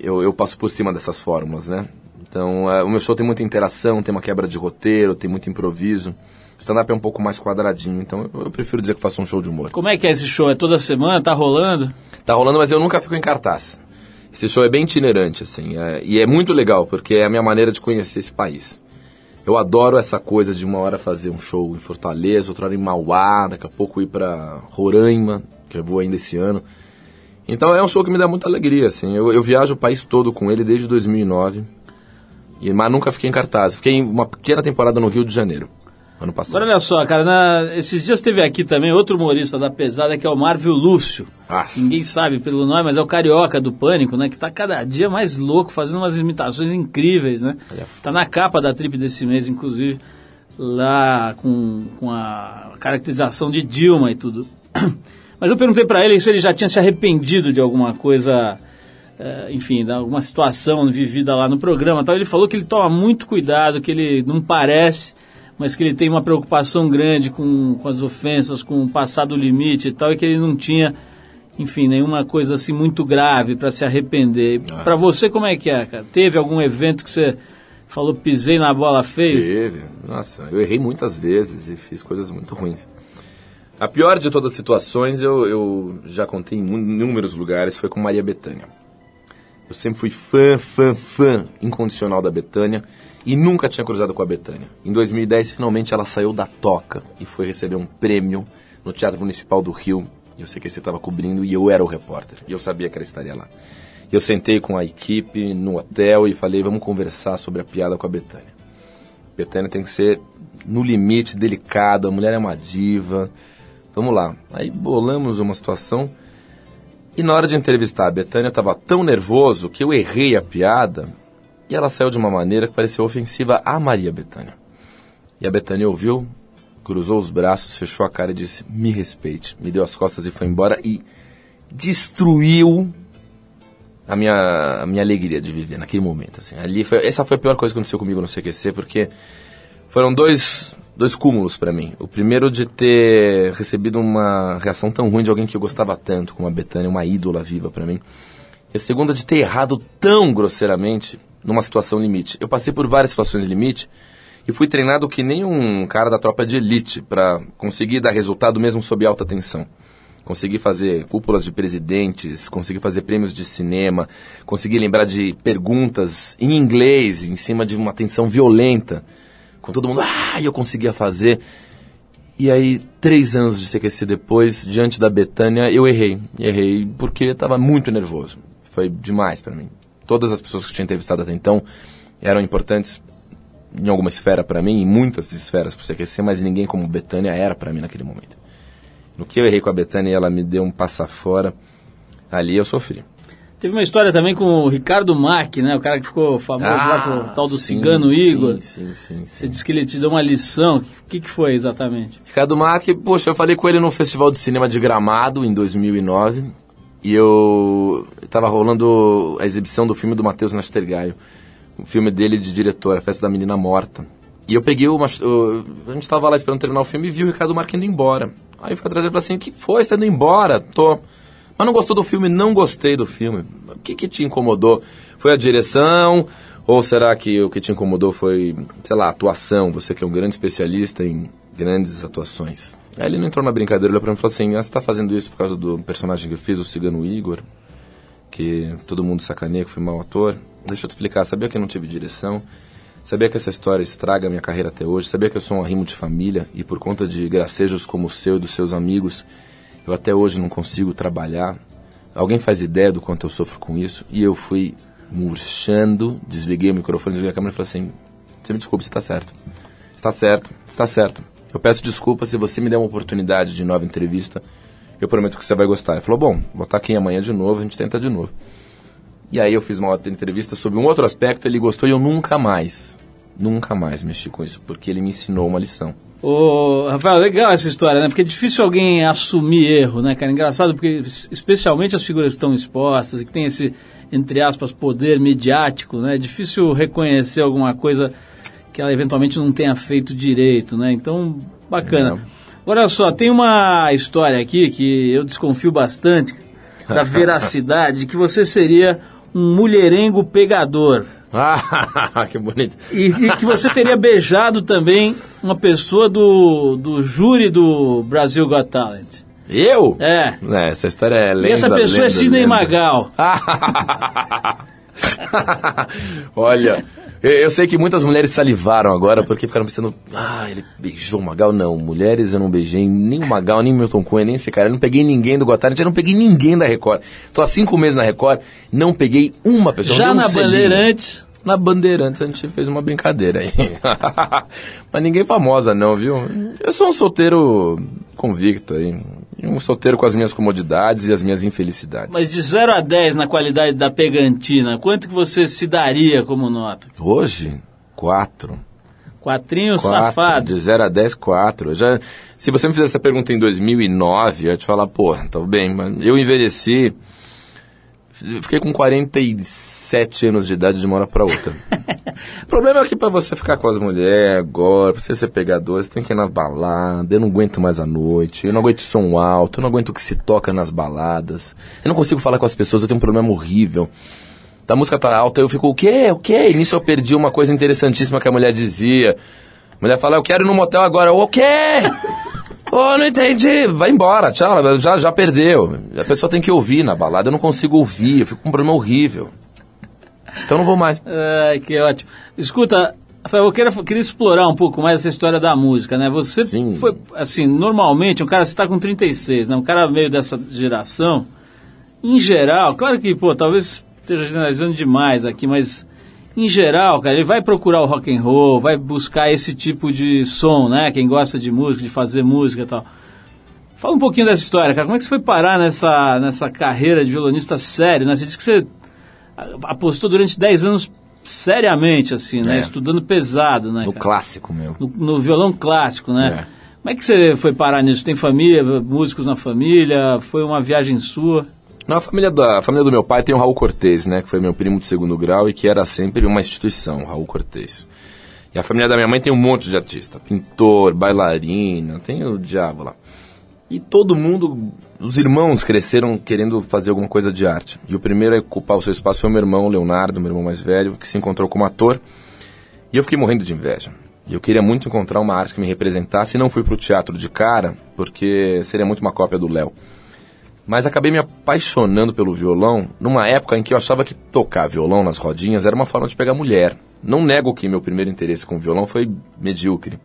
S4: eu, eu passo por cima dessas fórmulas, né? Então, é, o meu show tem muita interação, tem uma quebra de roteiro, tem muito improviso. O stand-up é um pouco mais quadradinho, então eu, eu prefiro dizer que faço um show de humor.
S1: Como é que é esse show? É toda semana? Tá rolando?
S4: Tá rolando, mas eu nunca fico em cartaz. Esse show é bem itinerante, assim, é- e é muito legal, porque é a minha maneira de conhecer esse país. Eu adoro essa coisa de uma hora fazer um show em Fortaleza, outra hora em Mauá, daqui a pouco ir pra Roraima, que eu vou ainda esse ano. Então é um show que me dá muita alegria, assim. Eu, eu viajo o país todo com ele desde 2009, e, mas nunca fiquei em cartaz. Fiquei em uma pequena temporada no Rio de Janeiro, ano passado.
S1: Agora olha só, cara, na- esses dias teve aqui também outro humorista da pesada que é o Marvio Lúcio.
S4: Ah.
S1: Ninguém sabe pelo nome, mas é o carioca do Pânico, né? Que tá cada dia mais louco, fazendo umas imitações incríveis, né?
S4: É
S1: Tá na capa da trip desse mês, inclusive, lá com, com a caracterização de Dilma e tudo. Mas eu perguntei pra ele se ele já tinha se arrependido de alguma coisa, enfim, de alguma situação vivida lá no programa. Tal. Ele falou que ele toma muito cuidado, que ele não parece, mas que ele tem uma preocupação grande com, com as ofensas, com o passado limite e tal, e que ele não tinha, enfim, nenhuma coisa assim muito grave para se arrepender. Pra você, como é que é, cara? Teve algum evento que você falou, pisei na bola feio?
S4: Teve. Nossa, eu errei muitas vezes e fiz coisas muito ruins. A pior de todas as situações, eu, eu já contei em inúmeros lugares, foi com Maria Bethânia. Eu sempre fui fã, fã, fã incondicional da Bethânia e nunca tinha cruzado com a Bethânia. Em 2010, finalmente ela saiu da toca e foi receber um prêmio no Teatro Municipal do Rio. Eu sei que você estava cobrindo e eu era o repórter. E eu sabia que ela estaria lá. Eu sentei com a equipe no hotel e falei, vamos conversar sobre a piada com a Bethânia. Betânia tem que ser no limite, delicado, a mulher é uma diva. Vamos lá. Aí bolamos uma situação e na hora de entrevistar a Betânia eu estava tão nervoso que eu errei a piada e ela saiu de uma maneira que pareceu ofensiva a Maria Betânia. E a Betânia ouviu, cruzou os braços, fechou a cara e disse: "Me respeite". Me deu as costas e foi embora e destruiu a minha, a minha alegria de viver naquele momento. Assim. Ali foi, essa foi a pior coisa que aconteceu comigo no CQC, porque foram dois, dois cúmulos para mim. O primeiro de ter recebido uma reação tão ruim de alguém que eu gostava tanto, como a Betânia, uma ídola viva para mim. E a segunda de ter errado tão grosseiramente numa situação limite. Eu passei por várias situações limite e fui treinado que nem um cara da tropa de elite para conseguir dar resultado mesmo sob alta tensão. Consegui fazer cúpulas de presidentes, consegui fazer prêmios de cinema, consegui lembrar de perguntas em inglês, em cima de uma tensão violenta, com todo mundo, ah, eu conseguia fazer. E aí, três anos de CQC depois, diante da Betânia, eu errei. Errei porque estava muito nervoso. Foi demais para mim. Todas as pessoas que eu tinha entrevistado até então eram importantes em alguma esfera para mim, em muitas esferas pro CQC, mas ninguém como Betânia era para mim naquele momento. No que eu errei com a Betânia e ela me deu um passa fora, ali eu sofri.
S1: Teve uma história também com o Ricardo Mack, né? O cara que ficou famoso lá com o tal do
S4: Ah, sim,
S1: cigano Igor.
S4: Sim, sim, sim.
S1: Você disse que ele te deu uma lição. O que, que foi exatamente?
S4: Ricardo Mack, poxa, eu falei com ele no Festival de Cinema de Gramado em 2009 e eu tava rolando a exibição do filme do Matheus Nastergaio, o filme dele de diretor, A Festa da Menina Morta. E eu peguei uma. eu- a gente tava lá esperando terminar o filme e vi o Ricardo Mack indo embora. Aí eu fui atrás dele e falei assim: o que foi? Você tá indo embora? Tô. Mas não gostou do filme? Não gostei do filme. O que, que te incomodou? Foi a direção? Ou será que o que te incomodou foi, sei lá, a atuação? Você que é um grande especialista em grandes atuações. Aí ele não entrou na brincadeira, olhou pra mim e falou assim: ah, você tá fazendo isso por causa do personagem que eu fiz, o Cigano Igor? Que todo mundo sacaneia que fui mau ator? Deixa eu te explicar, sabia que eu não tive direção? Sabia que essa história estraga minha carreira até hoje? Sabia que eu sou um arrimo de família e por conta de gracejos como o seu e dos seus amigos, eu até hoje não consigo trabalhar? Alguém faz ideia do quanto eu sofro com isso? E eu fui murchando, desliguei o microfone, desliguei a câmera e falei assim: Você me desculpe, você está certo. Está certo, está certo. Eu peço desculpa se você me der uma oportunidade de nova entrevista. Eu prometo que você vai gostar. Ele falou: Bom, vou estar aqui amanhã de novo, a gente tenta de novo. E aí eu fiz uma outra entrevista sobre um outro aspecto, ele gostou e eu nunca mais, nunca mais mexi com isso, porque ele me ensinou uma lição.
S1: Ô, Rafael, legal essa história, né? Porque é difícil alguém assumir erro, né, cara? Engraçado, porque especialmente as figuras que estão expostas e que tem esse, entre aspas, poder midiático, né? É difícil reconhecer alguma coisa que ela eventualmente não tenha feito direito, né? Então, bacana. Agora olha só, tem uma história aqui que eu desconfio bastante da veracidade de que você seria um mulherengo pegador.
S4: Ah, que bonito.
S1: E, e que você teria beijado também uma pessoa do, do júri do Brasil Got Talent.
S4: Eu?
S1: É.
S4: É, essa história é lenda,
S1: e essa pessoa é
S4: lenda,
S1: Sidney
S4: lenda.
S1: Magal.
S4: Olha, eu, eu sei que muitas mulheres salivaram agora porque ficaram pensando, ah, ele beijou o Magal. Não, mulheres eu não beijei nem o Magal, nem o Milton Cunha, nem esse cara. Eu não peguei ninguém do Gotarent, eu não peguei ninguém da Record. Tô há cinco meses na Record, não peguei uma pessoa.
S1: Já
S4: um
S1: na. Bandeirantes,
S4: Na Bandeirantes a gente fez uma brincadeira aí. Mas ninguém famosa não, viu? Eu sou um solteiro convicto aí. Um solteiro com as minhas comodidades e as minhas infelicidades.
S1: mas de 0 a 10 na qualidade da pegantina, quanto que você se daria como nota?
S4: Hoje, quatro.
S1: Quatrinho
S4: Quatro,
S1: safado.
S4: De 0 a 10, 4. Eu Já, se você me fizesse essa pergunta em 2009, eu ia te falar, pô, tá bem, mas eu envelheci. Fiquei com 47 anos de idade de uma hora pra outra. o problema é que pra você ficar com as mulheres agora, pra você ser pegador, você tem que ir na balada. Eu não aguento mais a noite, eu não aguento som alto, eu não aguento o que se toca nas baladas. Eu não consigo falar com as pessoas, eu tenho um problema horrível. A música tá alta, eu fico, o quê? O quê? E nisso eu perdi uma coisa interessantíssima que a mulher dizia. A mulher fala, eu quero ir no motel agora. O quê? Ô, não entendi. Vai embora, tchau. Já, já perdeu. A pessoa tem que ouvir na balada. Eu não consigo ouvir, eu fico com um problema horrível. Então não vou mais.
S1: Ai, que ótimo. Escuta, Rafael, eu queria, queria explorar um pouco mais essa história da música, né? Você
S4: Sim.
S1: foi, assim, normalmente, um cara, você está com 36, né? Um cara meio dessa geração, em geral, claro que, pô, talvez esteja generalizando demais aqui, mas em geral, cara, ele vai procurar o rock and roll, vai buscar esse tipo de som, né? Quem gosta de música, de fazer música e tal. Fala um pouquinho dessa história, cara. Como é que você foi parar nessa, nessa carreira de violonista sério, né? Você disse que você apostou durante 10 anos seriamente, assim, né?
S4: É.
S1: Estudando pesado, né?
S4: No
S1: cara?
S4: clássico, meu.
S1: No, no violão clássico, né?
S4: É.
S1: Como é que você foi parar nisso? Tem família, músicos na família? Foi uma viagem sua?
S4: Não, a família, da, a família do meu pai tem o Raul Cortez, né? Que foi meu primo de segundo grau e que era sempre uma instituição, o Raul Cortez. E a família da minha mãe tem um monte de artista. Pintor, bailarina, tem o diabo lá. E todo mundo, os irmãos cresceram querendo fazer alguma coisa de arte. E o primeiro a ocupar o seu espaço foi o meu irmão, o Leonardo, meu irmão mais velho, que se encontrou como ator. E eu fiquei morrendo de inveja. E eu queria muito encontrar uma arte que me representasse e não fui pro teatro de cara, porque seria muito uma cópia do Léo. Mas acabei me apaixonando pelo violão numa época em que eu achava que tocar violão nas rodinhas era uma forma de pegar mulher. Não nego que meu primeiro interesse com o violão foi medíocre.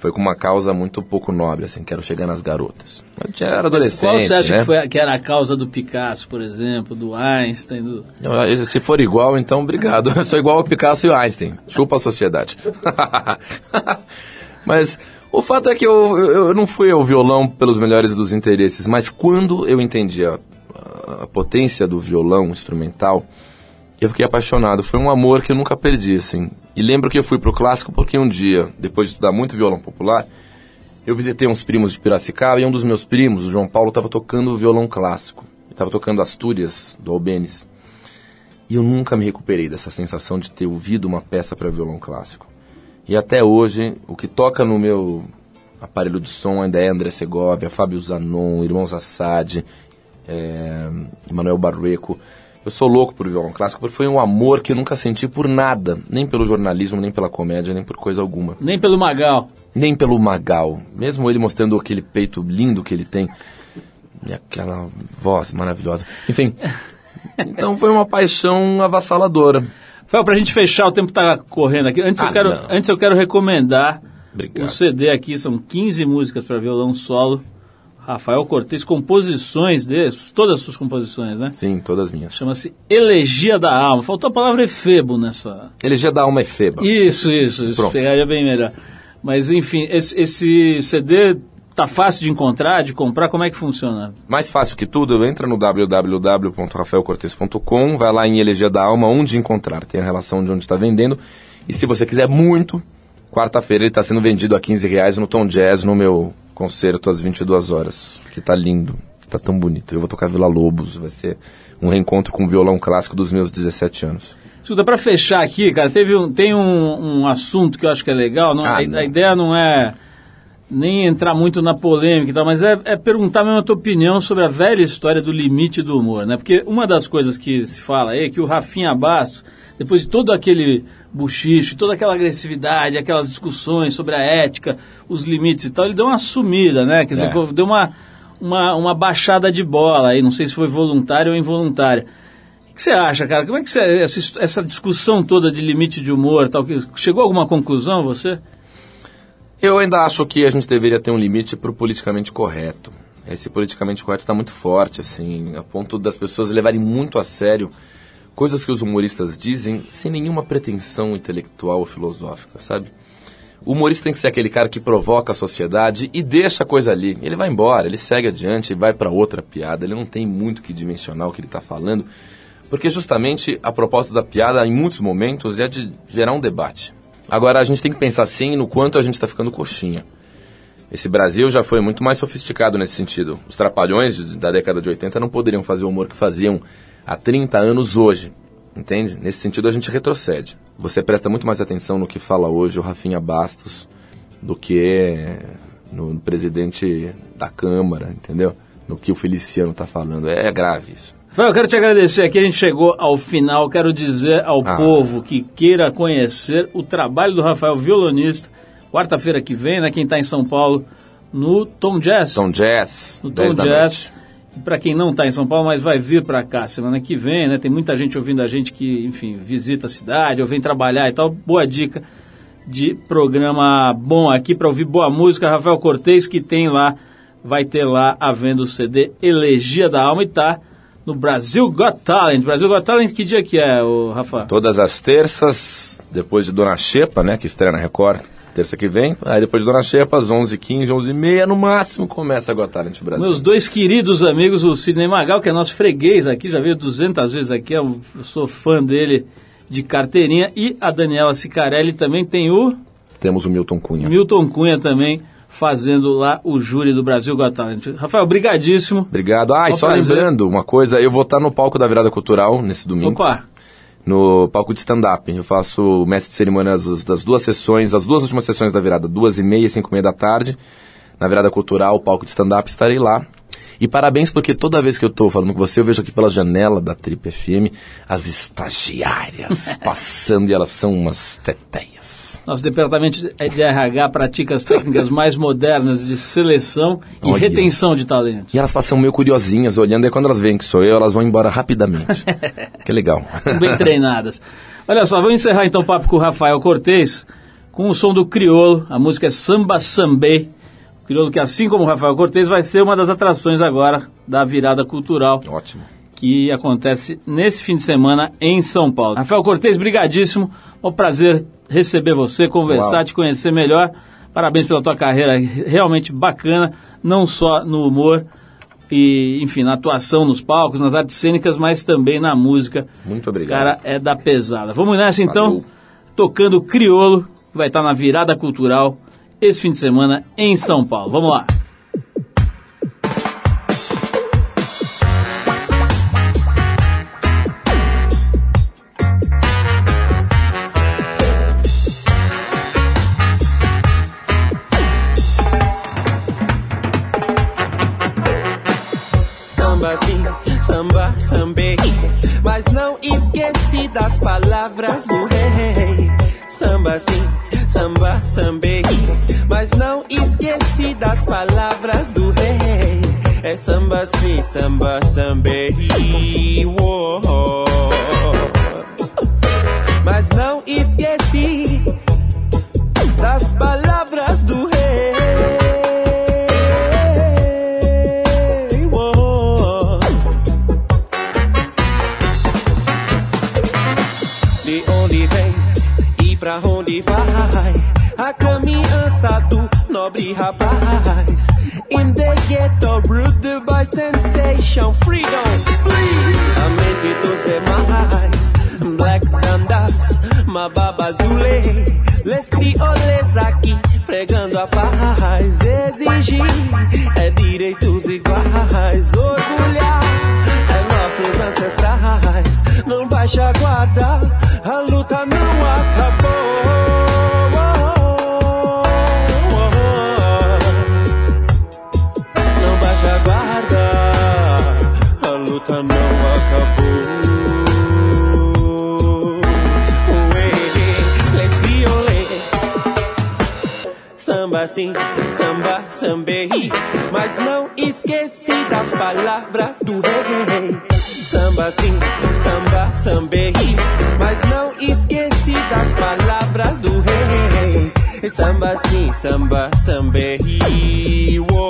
S4: Foi com uma causa muito pouco nobre, assim, quero chegar nas garotas. Eu tinha- era adolescente,
S1: Qual você acha
S4: né?
S1: que, foi, que era a causa do Picasso, por exemplo, do Einstein, do...
S4: Eu- Se for igual, então obrigado. Eu sou igual ao Picasso e o Einstein. Chupa a sociedade. mas o fato é que eu, eu, eu não fui ao violão pelos melhores dos interesses, mas quando eu entendi a, a potência do violão instrumental, eu fiquei apaixonado. Foi um amor que eu nunca perdi, assim. E lembro que eu fui pro clássico porque um dia, depois de estudar muito violão popular, eu visitei uns primos de Piracicaba e um dos meus primos, o João Paulo, estava tocando violão clássico. Estava tocando Astúrias, do Albenes. E eu nunca me recuperei dessa sensação de ter ouvido uma peça para violão clássico. E até hoje, o que toca no meu aparelho de som ainda é André Segovia, Fábio Zanon, Irmãos Assad, é, Manuel Barreco. Eu sou louco por violão clássico porque foi um amor que eu nunca senti por nada, nem pelo jornalismo, nem pela comédia, nem por coisa alguma.
S1: Nem pelo Magal.
S4: Nem pelo Magal. Mesmo ele mostrando aquele peito lindo que ele tem e aquela voz maravilhosa. Enfim, então foi uma paixão avassaladora.
S1: Fel, pra gente fechar, o tempo tá correndo aqui. Antes,
S4: Ah,
S1: eu, quero,
S4: não.
S1: antes eu quero recomendar
S4: Obrigado.
S1: o CD aqui, são 15 músicas para violão solo. Rafael Cortez, composições dele, todas as suas composições, né?
S4: Sim, todas minhas.
S1: Chama-se Elegia da Alma. Faltou a palavra efebo nessa.
S4: Elegia da alma é feba.
S1: Isso, isso, isso
S4: Pronto.
S1: pegaria bem melhor. Mas enfim, esse, esse CD tá fácil de encontrar, de comprar, como é que funciona?
S4: Mais fácil que tudo, entra no www.rafaelcortes.com, vai lá em Elegia da Alma, onde encontrar. Tem a relação de onde está vendendo. E se você quiser muito, quarta-feira ele está sendo vendido a 15 reais no Tom Jazz, no meu concerto às 22 horas. Que tá lindo, tá tão bonito. Eu vou tocar Vila Lobos, vai ser um reencontro com o violão clássico dos meus 17 anos.
S1: Escuta, para fechar aqui, cara, teve um, tem um, um assunto que eu acho que é legal. não-
S4: Ah,
S1: a, a ideia não é nem entrar muito na polêmica e tal, mas é, é perguntar mesmo a tua opinião sobre a velha história do limite do humor, né? Porque uma das coisas que se fala aí é que o Rafinha Bastos, depois de todo aquele buchicho, toda aquela agressividade, aquelas discussões sobre a ética, os limites e tal, ele deu uma sumida, né? Quer dizer,
S4: É.
S1: deu uma, uma, uma baixada de bola aí, não sei se foi voluntária ou involuntária. O que você acha, cara? Como é que você, essa, essa discussão toda de limite de humor, tal, que chegou a alguma conclusão você?
S4: Eu ainda acho que a gente deveria ter um limite para o politicamente correto. Esse politicamente correto está muito forte, assim, a ponto das pessoas levarem muito a sério coisas que os humoristas dizem sem nenhuma pretensão intelectual ou filosófica, sabe? O humorista tem que ser aquele cara que provoca a sociedade e deixa a coisa ali. Ele vai embora, ele segue adiante e vai para outra piada. Ele não tem muito que dimensionar o que ele está falando, porque justamente a proposta da piada, em muitos momentos, é de gerar um debate. Agora, a gente tem que pensar sim no quanto a gente está ficando coxinha. Esse Brasil já foi muito mais sofisticado nesse sentido. Os trapalhões da década de 80 não poderiam fazer o humor que faziam há 30 anos hoje. Entende? Nesse sentido, a gente retrocede. Você presta muito mais atenção no que fala hoje o Rafinha Bastos do que no presidente da Câmara, entendeu? No que o Feliciano está falando. É grave isso.
S1: Rafael, eu quero te agradecer aqui, a gente chegou ao final, quero dizer ao
S4: Ah.
S1: povo que queira conhecer o trabalho do Rafael, violonista, quarta-feira que vem, né, quem está em São Paulo, no Tom Jazz.
S4: Tom Jazz,
S1: no
S4: 10
S1: Tom Jazz. Para quem não está em São Paulo, mas vai vir para cá semana que vem, né? Tem muita gente ouvindo a gente que, enfim, visita a cidade ou vem trabalhar e tal. Boa dica de programa bom aqui para ouvir boa música. Rafael Cortez, que tem lá, vai ter lá a venda o CD Elegia da Alma e tá no Brasil Got Talent. Brasil Got Talent, que dia que é, o Rafa?
S4: Todas as terças, depois de Dona Xepa, né, que estreia na Record, terça que vem. Aí depois de Dona Xepa, às 11h15, 11h30, no máximo, começa a Got Talent Brasil.
S1: Meus dois queridos amigos, o Sidney Magal, que é nosso freguês aqui, já veio 200 vezes aqui, eu sou fã dele de carteirinha, e a Daniela Sicarelli também tem o
S4: Temos o Milton Cunha.
S1: Milton Cunha também fazendo lá o júri do Brasil Got Talent. Rafael, brigadíssimo.
S4: Obrigado. Ah, e só
S1: prazer.
S4: lembrando uma coisa, eu vou estar no palco da Virada Cultural nesse domingo.
S1: Opa,
S4: no palco de stand-up. Eu faço mestre de cerimônias das- duas sessões, as duas últimas sessões da virada, duas e meia e cinco e meia da tarde. Na virada cultural, palco de stand-up, estarei lá. E parabéns porque toda vez que eu estou falando com você, eu vejo aqui pela janela da Trip FM as estagiárias passando e elas são umas teteias.
S1: nosso departamento de RH pratica as técnicas mais modernas de seleção e
S4: Olha.
S1: retenção de talentos.
S4: E elas passam meio curiosinhas olhando, e quando elas veem que sou eu, elas vão embora rapidamente. que legal.
S1: bem treinadas. Olha só, vamos encerrar então o papo com o Rafael Cortez com o som do Criolo. A música é Samba Sambê. O Criolo que, assim como o Rafael Cortez, vai ser uma das atrações agora da virada cultural
S4: Ótimo.
S1: que acontece nesse fim de semana em São Paulo. Rafael Cortez, brigadíssimo. É um prazer receber você, conversar,
S4: Uau.
S1: te conhecer melhor. Parabéns pela tua carreira realmente bacana, não só no humor, e, enfim, na atuação nos palcos, nas artes cênicas, mas também na música.
S4: Muito
S1: O
S4: obrigado.
S1: cara é da pesada. Vamos nessa então,
S4: Valeu.
S1: tocando Criolo, que vai estar na virada cultural esse fim de semana em São Paulo. Vamos lá.
S5: Samba sim, samba, sambei Mas não esqueci das palavras do rei Samba sim, sambei Mas não esqueci das palavras do rei. É samba sim, samba, sambei rapaz. In the ghetto, ruled by sensation Freedom, please A mente dos demais. Black Dandas, Mababa Zule. Les crioles aqui pregando a paz. Exigir é direitos iguais. Orgulhar é nossos ancestrais. Não baixa guarda, sambei Mas não esqueci das palavras do rei Samba sim, samba, sambei Mas não esqueci das palavras do rei Samba sim, samba, sambei Uou.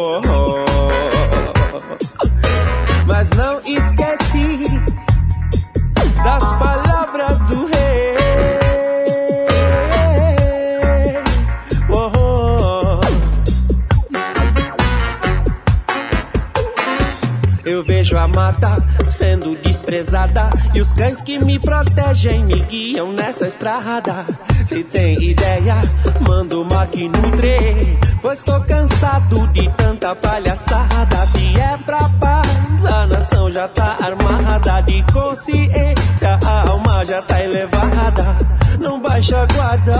S5: E os cães que me protegem me guiam nessa estrada. Se tem ideia, manda uma que nutre, pois tô cansado de tanta palhaçada. Se é pra paz, a nação já tá armada de consciência, a alma já tá elevada. Não baixa guarda,